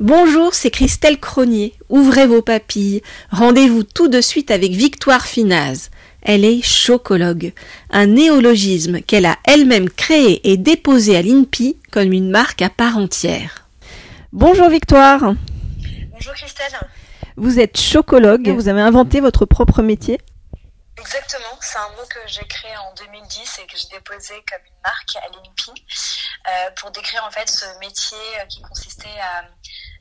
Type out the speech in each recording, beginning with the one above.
Bonjour, c'est Christelle Cronier. Ouvrez vos papilles. Rendez-vous tout de suite avec Victoire Finaz. Elle est chocologue, un néologisme qu'elle a elle-même créé et déposé à l'INPI comme une marque à part entière. Bonjour Victoire. Bonjour Christelle. Vous êtes chocologue, vous avez inventé votre propre métier Exactement, c'est un mot que j'ai créé en 2010 et que j'ai déposé comme une marque à l'INPI euh, pour décrire en fait ce métier euh, qui consistait à,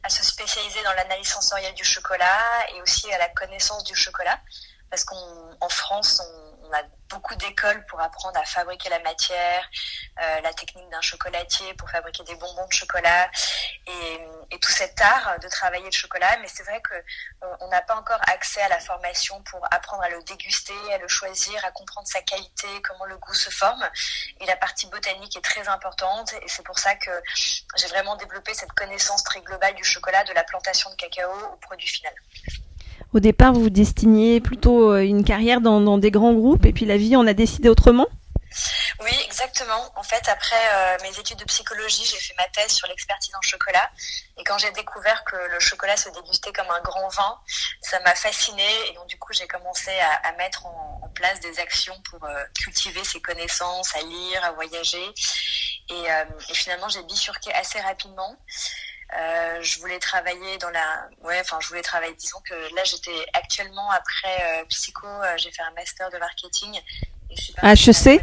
à se spécialiser dans l'analyse sensorielle du chocolat et aussi à la connaissance du chocolat parce qu'en France, on, on, a beaucoup d'écoles pour apprendre à fabriquer la matière, euh, la technique d'un chocolatier pour fabriquer des bonbons de chocolat et, tout cet art de travailler le chocolat. Mais c'est vrai que on n'a pas encore accès à la formation pour apprendre à le déguster, à le choisir, à comprendre sa qualité, comment le goût se forme. Et la partie botanique est très importante et c'est pour ça que j'ai vraiment développé cette connaissance très globale du chocolat, de la plantation de cacao au produit final au départ, vous destiniez plutôt euh, une carrière dans, des grands groupes et puis la vie en a décidé autrement Oui, exactement. En fait, après euh, mes études de psychologie, j'ai fait ma thèse sur l'expertise en chocolat. Et quand j'ai découvert que le chocolat se dégustait comme un grand vin, ça m'a fascinée. Et donc, du coup, j'ai commencé à, mettre en, place des actions pour euh, cultiver ces connaissances, à lire, à voyager. Et finalement, j'ai bifurqué assez rapidement. Euh, je voulais travailler dans la, ouais, enfin, je voulais travailler. Disons que là, j'étais actuellement après euh, psycho, euh, j'ai fait un master de marketing. Et je suis HEC.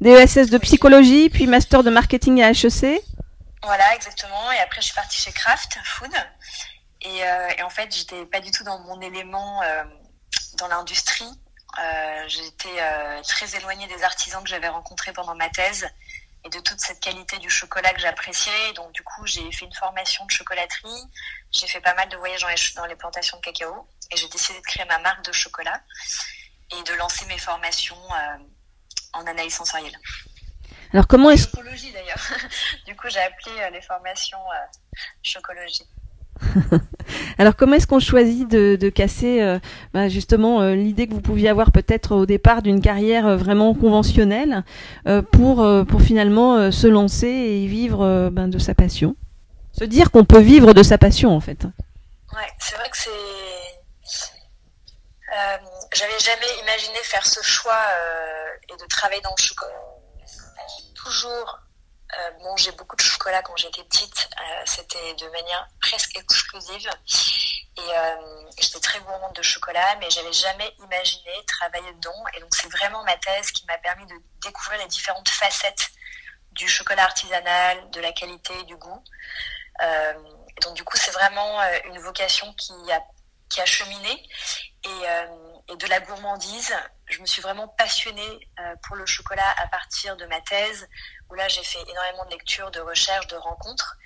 DESS de psychologie, puis master de marketing à HEC. Voilà, exactement. Et après, je suis partie chez Kraft Food. Et, euh, et en fait, j'étais pas du tout dans mon élément dans l'industrie. j'étais très éloignée des artisans que j'avais rencontrés pendant ma thèse et de toute cette qualité du chocolat que j'appréciais. Donc du coup, j'ai fait une formation de chocolaterie, j'ai fait pas mal de voyages dans les, dans les plantations de cacao et j'ai décidé de créer ma marque de chocolat et de lancer mes formations euh, en analyse sensorielle. Alors comment est-ce Chocologie d'ailleurs. du coup, j'ai appelé euh, les formations euh, chocologie. Alors comment est-ce qu'on choisit de, casser euh, bah justement euh, l'idée que vous pouviez avoir peut-être au départ d'une carrière euh, vraiment conventionnelle pour, pour finalement se lancer et vivre ben, de sa passion? Se dire qu'on peut vivre de sa passion en fait. Ouais, c'est vrai que c'est... J'avais jamais imaginé faire ce choix et de travailler dans le chocolat. Toujours euh, manger beaucoup de chocolat quand j'étais petite. Euh, C'était de manière presque exclusive. Et euh, j'étais très gourmande de chocolat, mais j'avais jamais imaginé travailler dedans. Et donc c'est vraiment ma thèse qui m'a permis de découvrir les différentes facettes du chocolat artisanal, de la qualité, du goût. Euh, donc du coup c'est vraiment une vocation qui a qui a cheminé et, et, de la gourmandise. Je me suis vraiment passionnée euh, pour le chocolat à partir de ma thèse, où là j'ai fait énormément de lectures, de recherches, de rencontres.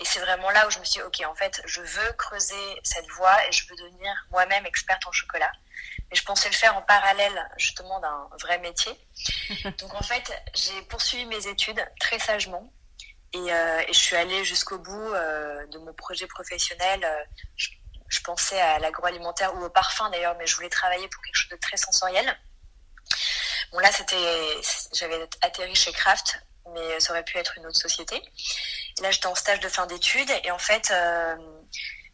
Et c'est vraiment là où je me suis dit, ok, en fait, je veux creuser cette voie et je veux devenir moi-même experte en chocolat. Et je pensais le faire en parallèle justement d'un vrai métier. Donc en fait, j'ai poursuivi mes études très sagement. Et, euh, et je suis allée jusqu'au bout euh, de mon projet professionnel. Je, je pensais à l'agroalimentaire ou au parfum d'ailleurs, mais je voulais travailler pour quelque chose de très sensoriel. Bon là, c'était, j'avais atterri chez Kraft, mais ça aurait pu être une autre société. Là, j'étais en stage de fin d'études et en fait, euh,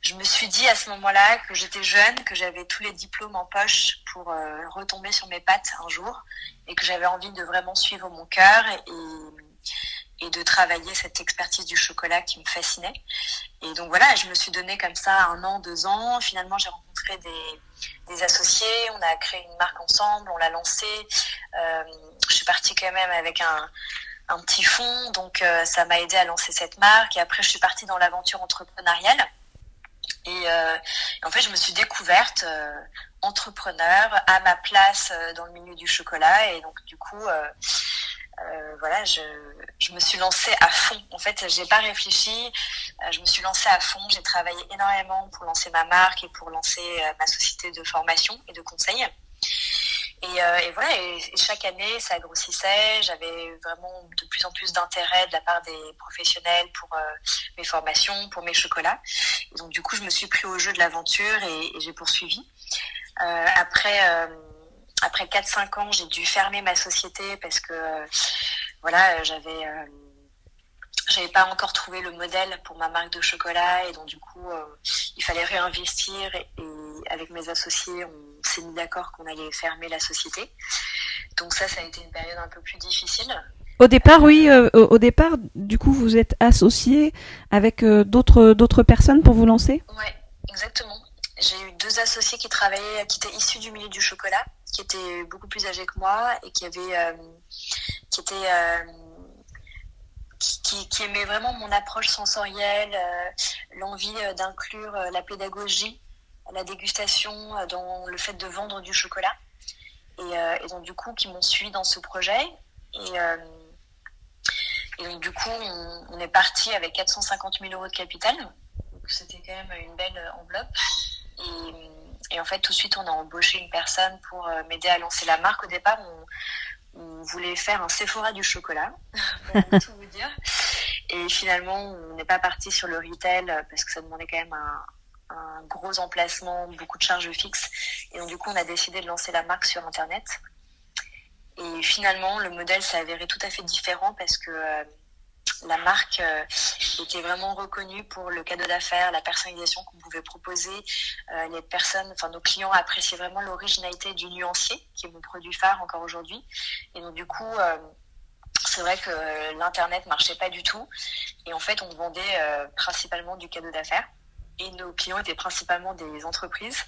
je me suis dit à ce moment-là que j'étais jeune, que j'avais tous les diplômes en poche pour euh, retomber sur mes pattes un jour et que j'avais envie de vraiment suivre mon cœur et, et de travailler cette expertise du chocolat qui me fascinait. Et donc voilà, je me suis donné comme ça un an, deux ans. Finalement, j'ai rencontré des, associés, on a créé une marque ensemble, on l'a lancée. Euh, je suis partie quand même avec un, un petit fonds, donc euh, ça m'a aidé à lancer cette marque. Et après, je suis partie dans l'aventure entrepreneuriale. Et, euh, en fait, je me suis découverte euh, entrepreneur à ma place dans le milieu du chocolat. Et donc, du coup, euh, voilà, je, je, me suis lancée à fond. En fait, j'ai pas réfléchi. Euh, je me suis lancée à fond. J'ai travaillé énormément pour lancer ma marque et pour lancer euh, ma société de formation et de conseil. Et, euh, et voilà, et, chaque année, ça grossissait. J'avais vraiment de plus en plus d'intérêt de la part des professionnels pour mes formations, pour mes chocolats. Et donc, du coup, je me suis pris au jeu de l'aventure et, et j'ai poursuivi. Après après 4-5 ans, j'ai dû fermer ma société parce que voilà, j'avais euh, j'avais pas encore trouvé le modèle pour ma marque de chocolat et donc du coup il fallait réinvestir et, avec mes associés on s'est mis d'accord qu'on allait fermer la société donc ça ça a été une période un peu plus difficile au départ, oui. au départ, du coup, vous êtes associé avec d'autres d'autres personnes pour vous lancer? Ouais, exactement. J'ai eu deux associés qui travaillaient, qui étaient issus du milieu du chocolat, qui étaient beaucoup plus âgés que moi et qui avaient, qui étaient qui, qui, aimait vraiment mon approche sensorielle, euh, l'envie euh, d'inclure euh, la pédagogie, la dégustation dans le fait de vendre du chocolat. Et, donc, du coup, qui m'ont suivi dans ce projet. Et, donc, du coup, on, est parti avec 450 000 euros de capital. C'était quand même une belle enveloppe. Et, en fait, tout de suite, on a embauché une personne pour m'aider à lancer la marque. Au départ, on, voulait faire un Sephora du chocolat, pour tout vous dire. Et finalement, on n'est pas parti sur le retail parce que ça demandait quand même un, gros emplacement, beaucoup de charges fixes. Et donc, du coup, on a décidé de lancer la marque sur Internet. Et finalement, le modèle s'est avéré tout à fait différent parce que euh, la marque euh, était vraiment reconnue pour le cadeau d'affaires, la personnalisation qu'on pouvait proposer. Euh, les personnes, enfin nos clients appréciaient vraiment l'originalité du nuancier, qui est mon produit phare encore aujourd'hui. Et donc du coup, euh, c'est vrai que l'internet marchait pas du tout. Et en fait, on vendait principalement du cadeau d'affaires. Et nos clients étaient principalement des entreprises.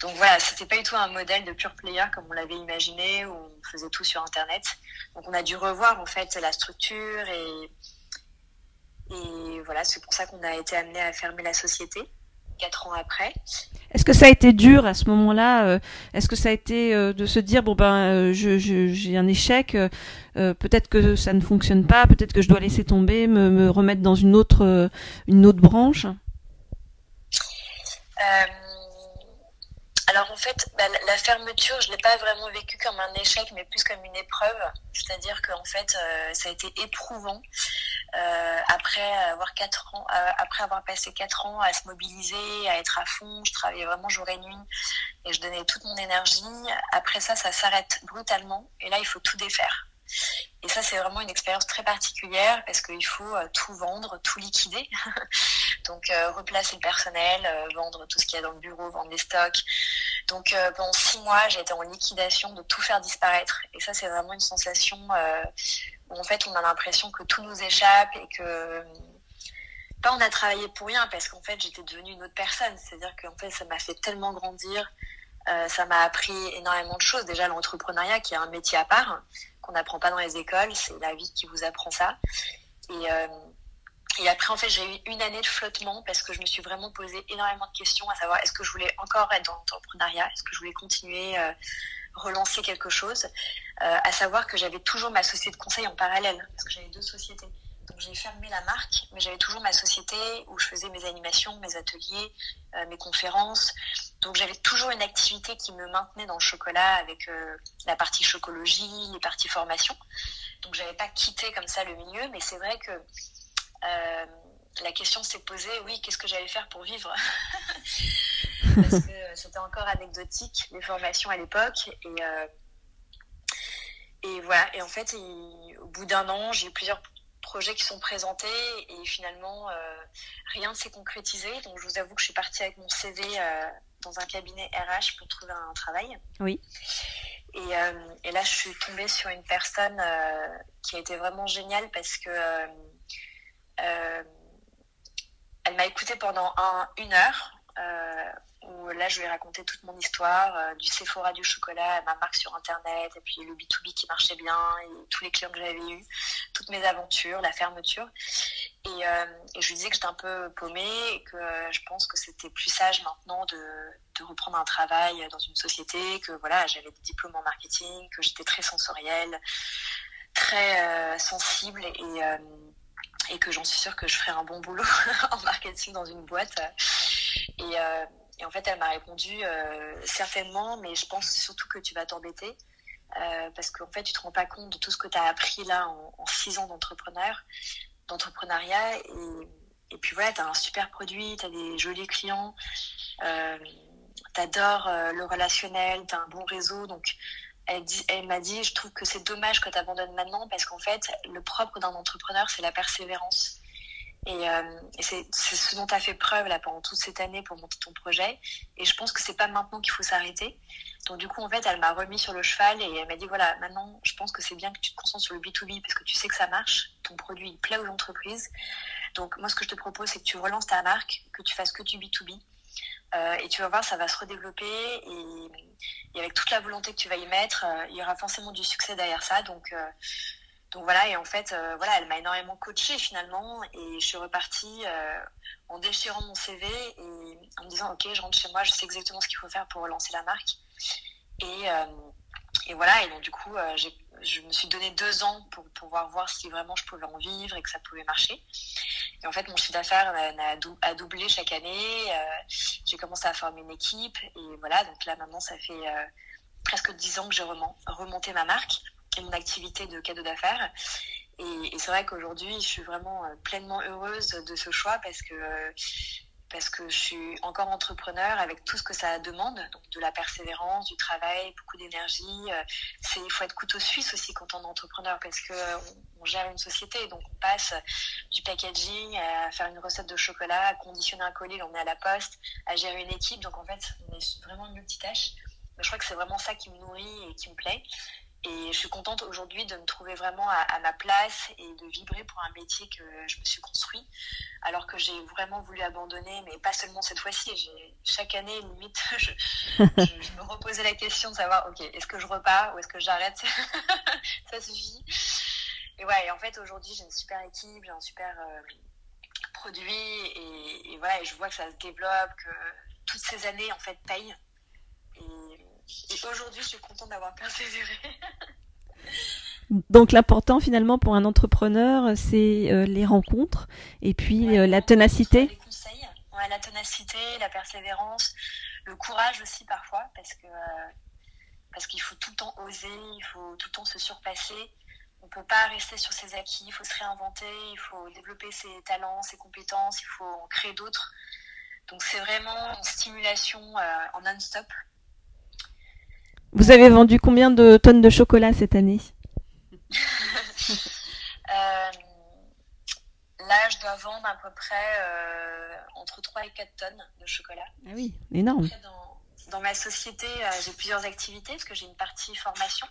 Donc voilà, c'était pas du tout un modèle de pure player comme on l'avait imaginé, où on faisait tout sur Internet. Donc on a dû revoir en fait la structure et, et voilà, c'est pour ça qu'on a été amené à fermer la société quatre ans après. Est-ce que ça a été dur à ce moment-là euh, Est-ce que ça a été euh, de se dire bon ben euh, j'ai un échec, peut-être que ça ne fonctionne pas, peut-être que je dois laisser tomber, me, me remettre dans une autre une autre branche? Alors en fait, bah, la fermeture, je l'ai pas vraiment vécu comme un échec, mais plus comme une épreuve. C'est-à-dire qu'en fait, euh, ça a été éprouvant euh, après avoir quatre ans, euh, après avoir passé quatre ans à se mobiliser, à être à fond. Je travaillais vraiment jour et nuit et je donnais toute mon énergie. Après ça, ça s'arrête brutalement et là, il faut tout défaire. Et ça, c'est vraiment une expérience très particulière parce qu'il faut euh, tout vendre, tout liquider. Donc, euh, replacer le personnel, euh, vendre tout ce qu'il y a dans le bureau, vendre les stocks. Donc, pendant six mois, j'ai été en liquidation de tout faire disparaître. Et ça, c'est vraiment une sensation où, en fait, on a l'impression que tout nous échappe et que pas on a travaillé pour rien parce qu'en fait, j'étais devenue une autre personne. C'est-à-dire qu'en fait, ça m'a fait tellement grandir. ça m'a appris énormément de choses. Déjà, l'entrepreneuriat, qui est un métier à part qu'on n'apprend pas dans les écoles, c'est la vie qui vous apprend ça. Et, euh, et après, en fait, j'ai eu une année de flottement parce que je me suis vraiment posé énormément de questions, à savoir est-ce que je voulais encore être dans l'entrepreneuriat, est-ce que je voulais continuer, euh, relancer quelque chose, euh, à savoir que j'avais toujours ma société de conseil en parallèle, parce que j'avais deux sociétés. Donc j'ai fermé la marque, mais j'avais toujours ma société où je faisais mes animations, mes ateliers, mes conférences. Donc j'avais toujours une activité qui me maintenait dans le chocolat avec euh, la partie chocologie, les parties formation. Donc j'avais pas quitté comme ça le milieu, mais c'est vrai que euh, la question s'est posée, oui, qu'est-ce que j'allais faire pour vivre? Parce que c'était encore anecdotique les formations à l'époque et et voilà. Et en fait, au bout d'un an, j'ai eu plusieurs projets qui sont présentés et finalement euh, rien ne s'est concrétisé. Donc je vous avoue que je suis partie avec mon CV euh, dans un cabinet RH pour trouver un travail. Oui. Et, euh, et là je suis tombée sur une personne qui a été vraiment géniale parce que elle m'a écoutée pendant un, une heure où là je lui ai raconté toute mon histoire, euh, du Sephora du chocolat, ma marque sur internet, et puis le B2B qui marchait bien, et tous les clients que j'avais eus, toutes mes aventures, la fermeture. Et, euh, je lui disais que j'étais un peu paumée et que euh, je pense que c'était plus sage maintenant de, reprendre un travail dans une société, que voilà, j'avais des diplômes en marketing, que j'étais très sensorielle, très sensible et et que j'en suis sûre que je ferai un bon boulot en marketing dans une boîte. Et, et en fait, elle m'a répondu euh, certainement, mais je pense surtout que tu vas t'embêter. Euh, parce qu'en fait, tu te rends pas compte de tout ce que tu as appris là en, six ans d'entrepreneur, d'entrepreneuriat. Et, puis voilà, tu as un super produit, tu as des jolis clients, euh, tu adores euh, le relationnel, tu as un bon réseau. Donc elle, elle m'a dit, je trouve que c'est dommage que tu abandonnes maintenant parce qu'en fait, le propre d'un entrepreneur, c'est la persévérance. Et, euh, c'est ce dont tu as fait preuve pendant toute cette année pour monter ton projet. Et je pense que c'est pas maintenant qu'il faut s'arrêter. Donc du coup, en fait, elle m'a remis sur le cheval et elle m'a dit voilà, maintenant, je pense que c'est bien que tu te concentres sur le B2B parce que tu sais que ça marche. Ton produit, il plaît aux entreprises. Donc moi, ce que je te propose, c'est que tu relances ta marque, que tu fasses que du B2B. Euh, et tu vas voir, ça va se redévelopper et, avec toute la volonté que tu vas y mettre, euh, il y aura forcément du succès derrière ça. Donc, donc voilà, et en fait, voilà, elle m'a énormément coachée finalement et je suis repartie en déchirant mon CV et en me disant, ok, je rentre chez moi, je sais exactement ce qu'il faut faire pour relancer la marque. Et, et voilà, et donc du coup, je me suis donné deux ans pour pouvoir voir si vraiment je pouvais en vivre et que ça pouvait marcher. Et en fait, mon chiffre d'affaires a doublé chaque année. Euh, j'ai commencé à former une équipe. Et voilà, donc là, maintenant, ça fait euh, presque dix ans que j'ai remonté ma marque mon activité de cadeau d'affaires. Et, c'est vrai qu'aujourd'hui, je suis vraiment euh, pleinement heureuse de ce choix parce que parce que je suis encore entrepreneur avec tout ce que ça demande, donc de la persévérance, du travail, beaucoup d'énergie. Euh, il faut être couteau suisse aussi quand on est entrepreneur parce que euh, on, gère une société, donc on passe du packaging à faire une recette de chocolat, à conditionner un colis, on est à la poste, à gérer une équipe. Donc en fait, on est vraiment une multitâche. Mais je crois que c'est vraiment ça qui me nourrit et qui me plaît. Et je suis contente aujourd'hui de me trouver vraiment à, ma place et de vibrer pour un métier que je me suis construit. Alors que j'ai vraiment voulu abandonner, mais pas seulement cette fois-ci. Chaque année, limite, je, me reposais la question de savoir, ok, est-ce que je repars ou est-ce que j'arrête? Ça suffit. Et ouais, et en fait, aujourd'hui, j'ai une super équipe, j'ai un super euh, produit et, voilà, et je vois que ça se développe, que toutes ces années, en fait, payent. Et aujourd'hui, je suis contente d'avoir persévéré. Donc l'important finalement pour un entrepreneur, c'est euh, les rencontres et puis euh, la ténacité. Les conseils, ouais, la ténacité, la persévérance, le courage aussi parfois parce que euh, parce qu'il faut tout le temps oser, il faut tout le temps se surpasser. On peut pas rester sur ses acquis, il faut se réinventer, il faut développer ses talents, ses compétences, il faut en créer d'autres. Donc c'est vraiment une stimulation en non-stop. Vous avez vendu combien de tonnes de chocolat cette année? Euh, Là, je dois vendre à peu près euh, entre 3 et 4 tonnes de chocolat. Ah oui, énorme. dans, ma société, euh, j'ai plusieurs activités parce que j'ai une partie formation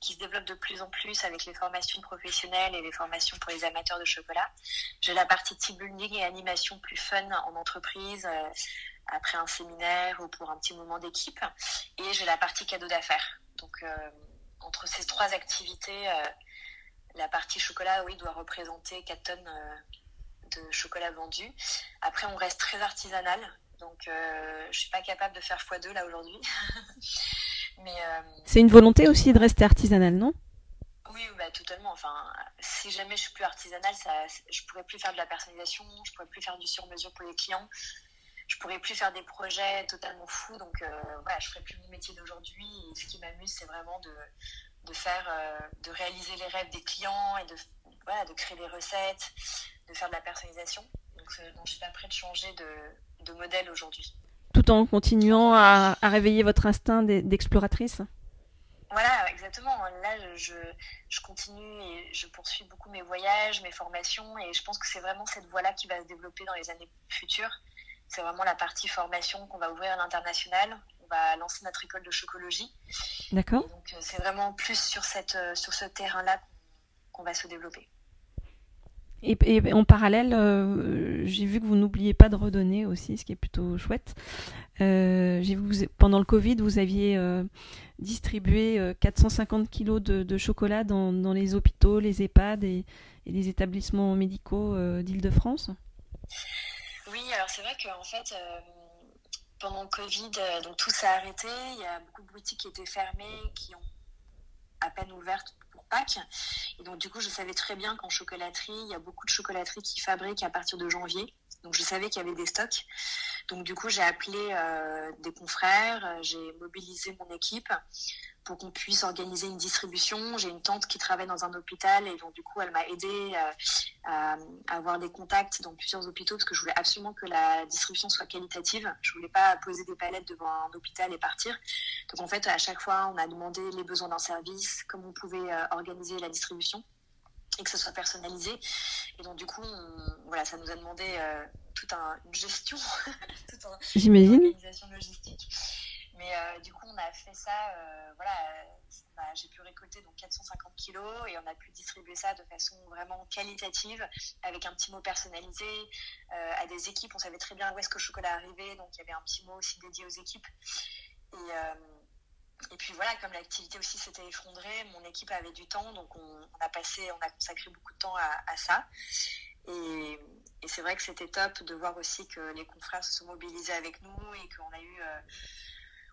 qui se développe de plus en plus avec les formations professionnelles et les formations pour les amateurs de chocolat. J'ai la partie team building et animation plus fun en entreprise après un séminaire ou pour un petit moment d'équipe. Et j'ai la partie cadeau d'affaires. Donc, euh, entre ces trois activités, euh, la partie chocolat, oui, doit représenter 4 tonnes euh, de chocolat vendu. Après, on reste très artisanal. Donc, je suis pas capable de faire x2 là aujourd'hui. Mais c'est une volonté aussi de rester artisanal, non? Oui, bah, totalement. Enfin, si jamais je suis plus artisanale, ça, je pourrais plus faire de la personnalisation, je pourrais plus faire du sur-mesure pour les clients je pourrais plus faire des projets totalement fous. Donc euh, voilà, je ferai plus mon métier d'aujourd'hui. Et ce qui m'amuse, c'est vraiment de, de faire, euh, de réaliser les rêves des clients et de, voilà, de créer des recettes, de faire de la personnalisation. Donc, euh, je suis pas prête de changer de, de modèle aujourd'hui. Tout en continuant à, à réveiller votre instinct d'exploratrice voilà, exactement. Là, je, je, continue et je poursuis beaucoup mes voyages, mes formations, et je pense que c'est vraiment cette voie-là qui va se développer dans les années futures c'est vraiment la partie formation qu'on va ouvrir à l'international. On va lancer notre école de chocologie. D'accord. Donc euh, c'est vraiment plus sur, cette, euh, sur ce terrain-là qu'on va se développer. Et, en parallèle, euh, j'ai vu que vous n'oubliez pas de redonner aussi, ce qui est plutôt chouette. pendant le Covid, vous aviez distribué 450 kilos de, chocolat dans, dans, les hôpitaux, les EHPAD et, et les établissements médicaux d'Île-de-France. Oui, alors c'est vrai qu'en fait, euh, pendant le Covid, euh, tout s'est arrêté. Il y a beaucoup de boutiques qui étaient fermées, qui ont à peine ouvertes pour Pâques. Et donc du coup, je savais très bien qu'en chocolaterie, il y a beaucoup de chocolateries qui fabriquent à partir de janvier. Donc je savais qu'il y avait des stocks. Donc du coup, j'ai appelé euh, des confrères, j'ai mobilisé mon équipe pour qu'on puisse organiser une distribution. J'ai une tante qui travaille dans un hôpital et donc du coup elle m'a aidé euh, à, avoir des contacts dans plusieurs hôpitaux parce que je voulais absolument que la distribution soit qualitative. Je voulais pas poser des palettes devant un hôpital et partir. Donc en fait, à chaque fois, on a demandé les besoins d'un service, comment on pouvait organiser la distribution et que ce soit personnalisé. Et donc du coup, voilà, ça nous a demandé toute un, une gestion, toute une organisation logistique. Mais euh, du coup, on a fait ça, euh, voilà, j'ai pu récolter donc 450 kilos et on a pu distribuer ça de façon vraiment qualitative avec un petit mot personnalisé euh, à des équipes. On savait très bien où est-ce que le chocolat arrivait, donc il y avait un petit mot aussi dédié aux équipes. Et, et puis voilà, comme l'activité aussi s'était effondrée, mon équipe avait du temps, donc on, a passé, on a consacré beaucoup de temps à, ça. Et, c'est vrai que c'était top de voir aussi que les confrères se sont mobilisés avec nous et qu'on a eu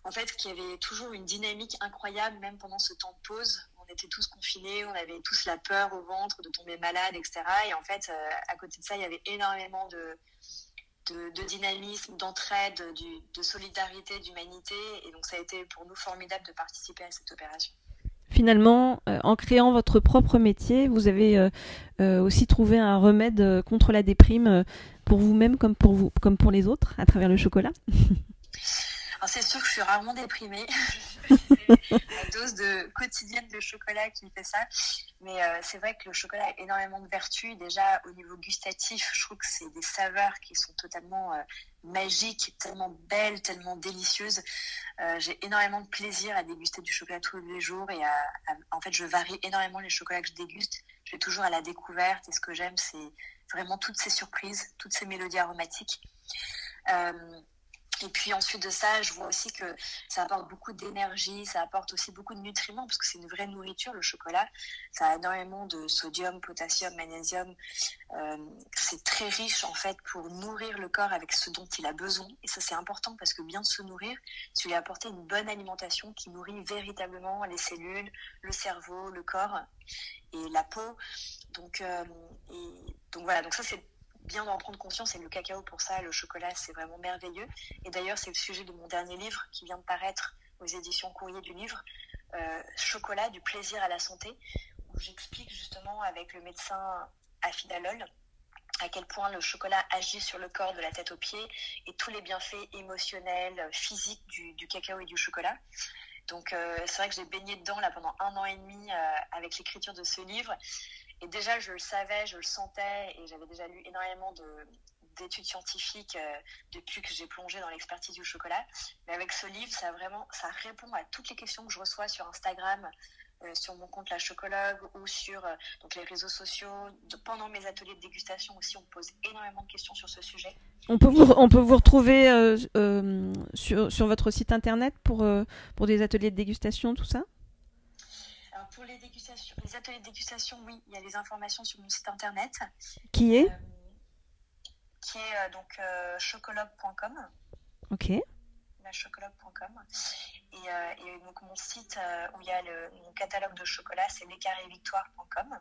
en fait, qu'il y avait toujours une dynamique incroyable, même pendant ce temps de pause. On était tous confinés, on avait tous la peur au ventre de tomber malade, etc. Et en fait, euh, à côté de ça, il y avait énormément de, de, dynamisme, d'entraide, de solidarité, d'humanité. Et donc, ça a été pour nous formidable de participer à cette opération. Finalement, euh, en créant votre propre métier, vous avez euh, aussi trouvé un remède contre la déprime pour vous-même comme pour vous, comme pour les autres, à travers le chocolat? c'est sûr que je suis rarement déprimée. la dose de quotidienne de chocolat qui fait ça. Mais euh, c'est vrai que le chocolat a énormément de vertus. Déjà, au niveau gustatif, je trouve que c'est des saveurs qui sont totalement euh, magiques, tellement belles, tellement délicieuses. Euh, j'ai énormément de plaisir à déguster du chocolat tous les jours. Et en fait, je varie énormément les chocolats que je déguste. Je vais toujours à la découverte. Et ce que j'aime, c'est vraiment toutes ces surprises, toutes ces mélodies aromatiques. Et puis ensuite de ça, je vois aussi que ça apporte beaucoup d'énergie, ça apporte aussi beaucoup de nutriments, parce que c'est une vraie nourriture, le chocolat. Ça a énormément de sodium, potassium, magnésium. Euh, c'est très riche en fait pour nourrir le corps avec ce dont il a besoin. Et ça c'est important parce que bien se nourrir, c'est lui apporter une bonne alimentation qui nourrit véritablement les cellules, le cerveau, le corps et la peau. Donc, euh, donc voilà, donc ça c'est bien d'en prendre conscience et le cacao pour ça, le chocolat, c'est vraiment merveilleux. Et d'ailleurs, c'est le sujet de mon dernier livre qui vient de paraître aux éditions Courrier du Livre, euh, Chocolat, du plaisir à la santé, où j'explique justement avec le médecin Afidalol à quel point le chocolat agit sur le corps de la tête aux pieds et tous les bienfaits émotionnels, physiques du, cacao et du chocolat. Donc euh, c'est vrai que j'ai baigné dedans là pendant un an et demi euh, avec l'écriture de ce livre et déjà, je le savais, je le sentais, et j'avais déjà lu énormément d'études scientifiques euh, depuis que j'ai plongé dans l'expertise du chocolat. Mais avec ce livre, ça vraiment, ça répond à toutes les questions que je reçois sur Instagram, euh, sur mon compte La Chocologue ou sur euh, donc les réseaux sociaux. pendant mes ateliers de dégustation aussi, on pose énormément de questions sur ce sujet. On peut vous, on peut vous retrouver sur, sur, votre site internet pour, pour des ateliers de dégustation, tout ça? Pour les dégustations, les ateliers de dégustation, oui, il y a les informations sur mon site internet. Qui est euh, Qui est euh, donc euh, chocologue.com. Ok. Chocologue.com. Et, et, donc mon site où il y a le, mon catalogue de chocolat, c'est lescarrévictoire.com.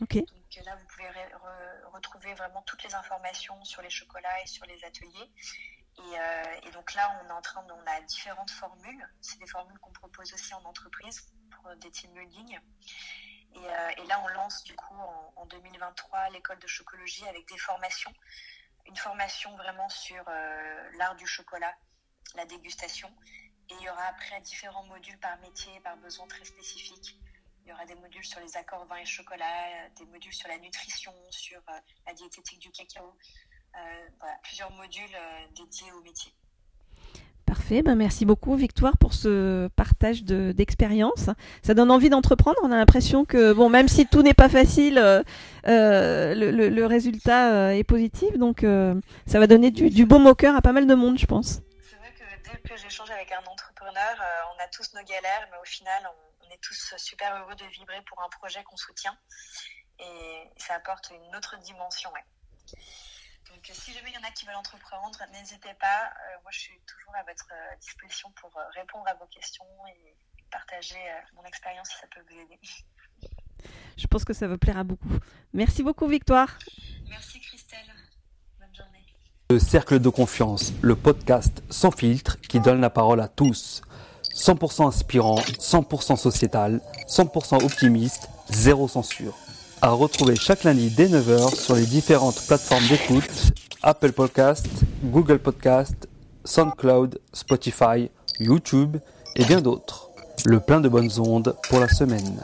Ok. Donc là, vous pouvez retrouver vraiment toutes les informations sur les chocolats et sur les ateliers. Et, et, donc là, on est en train, on a différentes formules. C'est des formules qu'on propose aussi en entreprise des team building. Euh, et, là, on lance du coup en, 2023 l'école de chocologie avec des formations. Une formation vraiment sur euh, l'art du chocolat, la dégustation. Et il y aura après différents modules par métier, par besoin très spécifiques. Il y aura des modules sur les accords vin et chocolat, des modules sur la nutrition, sur euh, la diététique du cacao. voilà, plusieurs modules dédiés au métier. Ben merci beaucoup Victoire pour ce partage d'expérience. ça donne envie d'entreprendre. On a l'impression que bon, même si tout n'est pas facile, euh, euh, le, résultat euh, est positif. Donc ça va donner du, du baume au cœur à pas mal de monde, je pense. C'est vrai que dès que j'échange avec un entrepreneur, on a tous nos galères, mais au final, on, est tous super heureux de vibrer pour un projet qu'on soutient. Et ça apporte une autre dimension. Donc si jamais il y en a qui veulent entreprendre, n'hésitez pas. Euh, moi, je suis toujours à votre euh, disposition pour euh, répondre à vos questions et partager mon expérience si ça peut vous aider. Je pense que ça va plaire à beaucoup. Merci beaucoup, Victoire. Merci, Christelle. Bonne journée. Le Cercle de Confiance, le podcast sans filtre qui donne la parole à tous. 100% inspirant, 100% sociétal, 100% optimiste, zéro censure à retrouver chaque lundi dès 9h sur les différentes plateformes d'écoute Apple Podcast, Google Podcast, SoundCloud, Spotify YouTube et bien d'autres. Le plein de bonnes ondes pour la semaine.